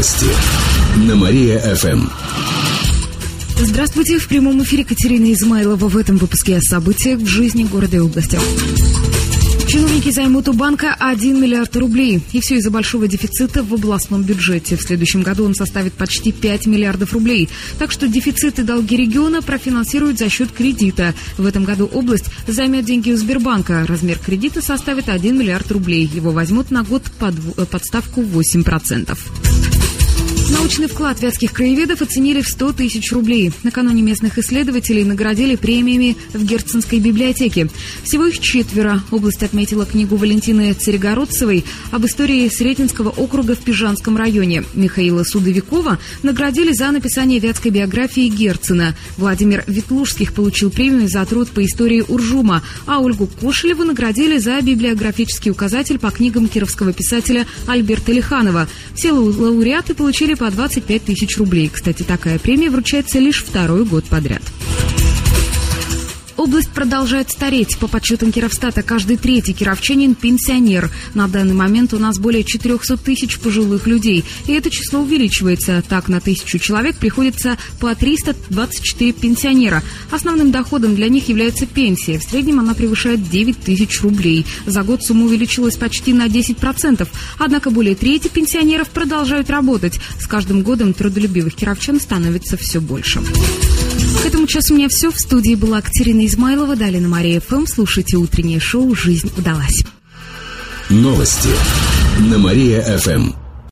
Новости на Мария-ФМ. Здравствуйте, в прямом эфире Катерина Измайлова. В этом выпуске о событиях в жизни города и области. Чиновники займут у банка 1 миллиард рублей. И все из-за большого дефицита в областном бюджете. В следующем году он составит почти 5 миллиардов рублей. Так что дефицит и долги региона профинансируют за счет кредита. В этом году область займет деньги у Сбербанка. Размер кредита составит 1 миллиард рублей. Его возьмут на год под, под ставку 8%. Научный вклад вятских краеведов оценили в 100 тысяч рублей. Накануне местных исследователей наградили премиями в Герценской библиотеке. Всего их четверо. Область отметила книгу Валентины Царегородцевой об истории Сретенского округа в Пижанском районе. Михаила Судовикова наградили за написание вятской биографии Герцена. Владимир Ветлужских получил премию за труд по истории Уржума, а Ольгу Кошелеву наградили за библиографический указатель по книгам кировского писателя Альберта Лиханова. Все лауреаты получили по 25 тысяч рублей. Кстати, такая премия вручается лишь второй год подряд. Область продолжает стареть. По подсчетам Кировстата, каждый третий кировчанин – пенсионер. На данный момент у нас более 400 тысяч пожилых людей. И это число увеличивается. Так, на тысячу человек приходится по 324 пенсионера. Основным доходом для них является пенсия. В среднем она превышает 9 тысяч рублей. За год сумма увеличилась почти на 10%. Однако более трети пенсионеров продолжают работать. С каждым годом трудолюбивых кировчан становится все больше. Часу у меня все. В студии была Катерина Измайлова. Далее на Мария ФМ. Слушайте утреннее шоу «Жизнь удалась». Новости на Мария-ФМ.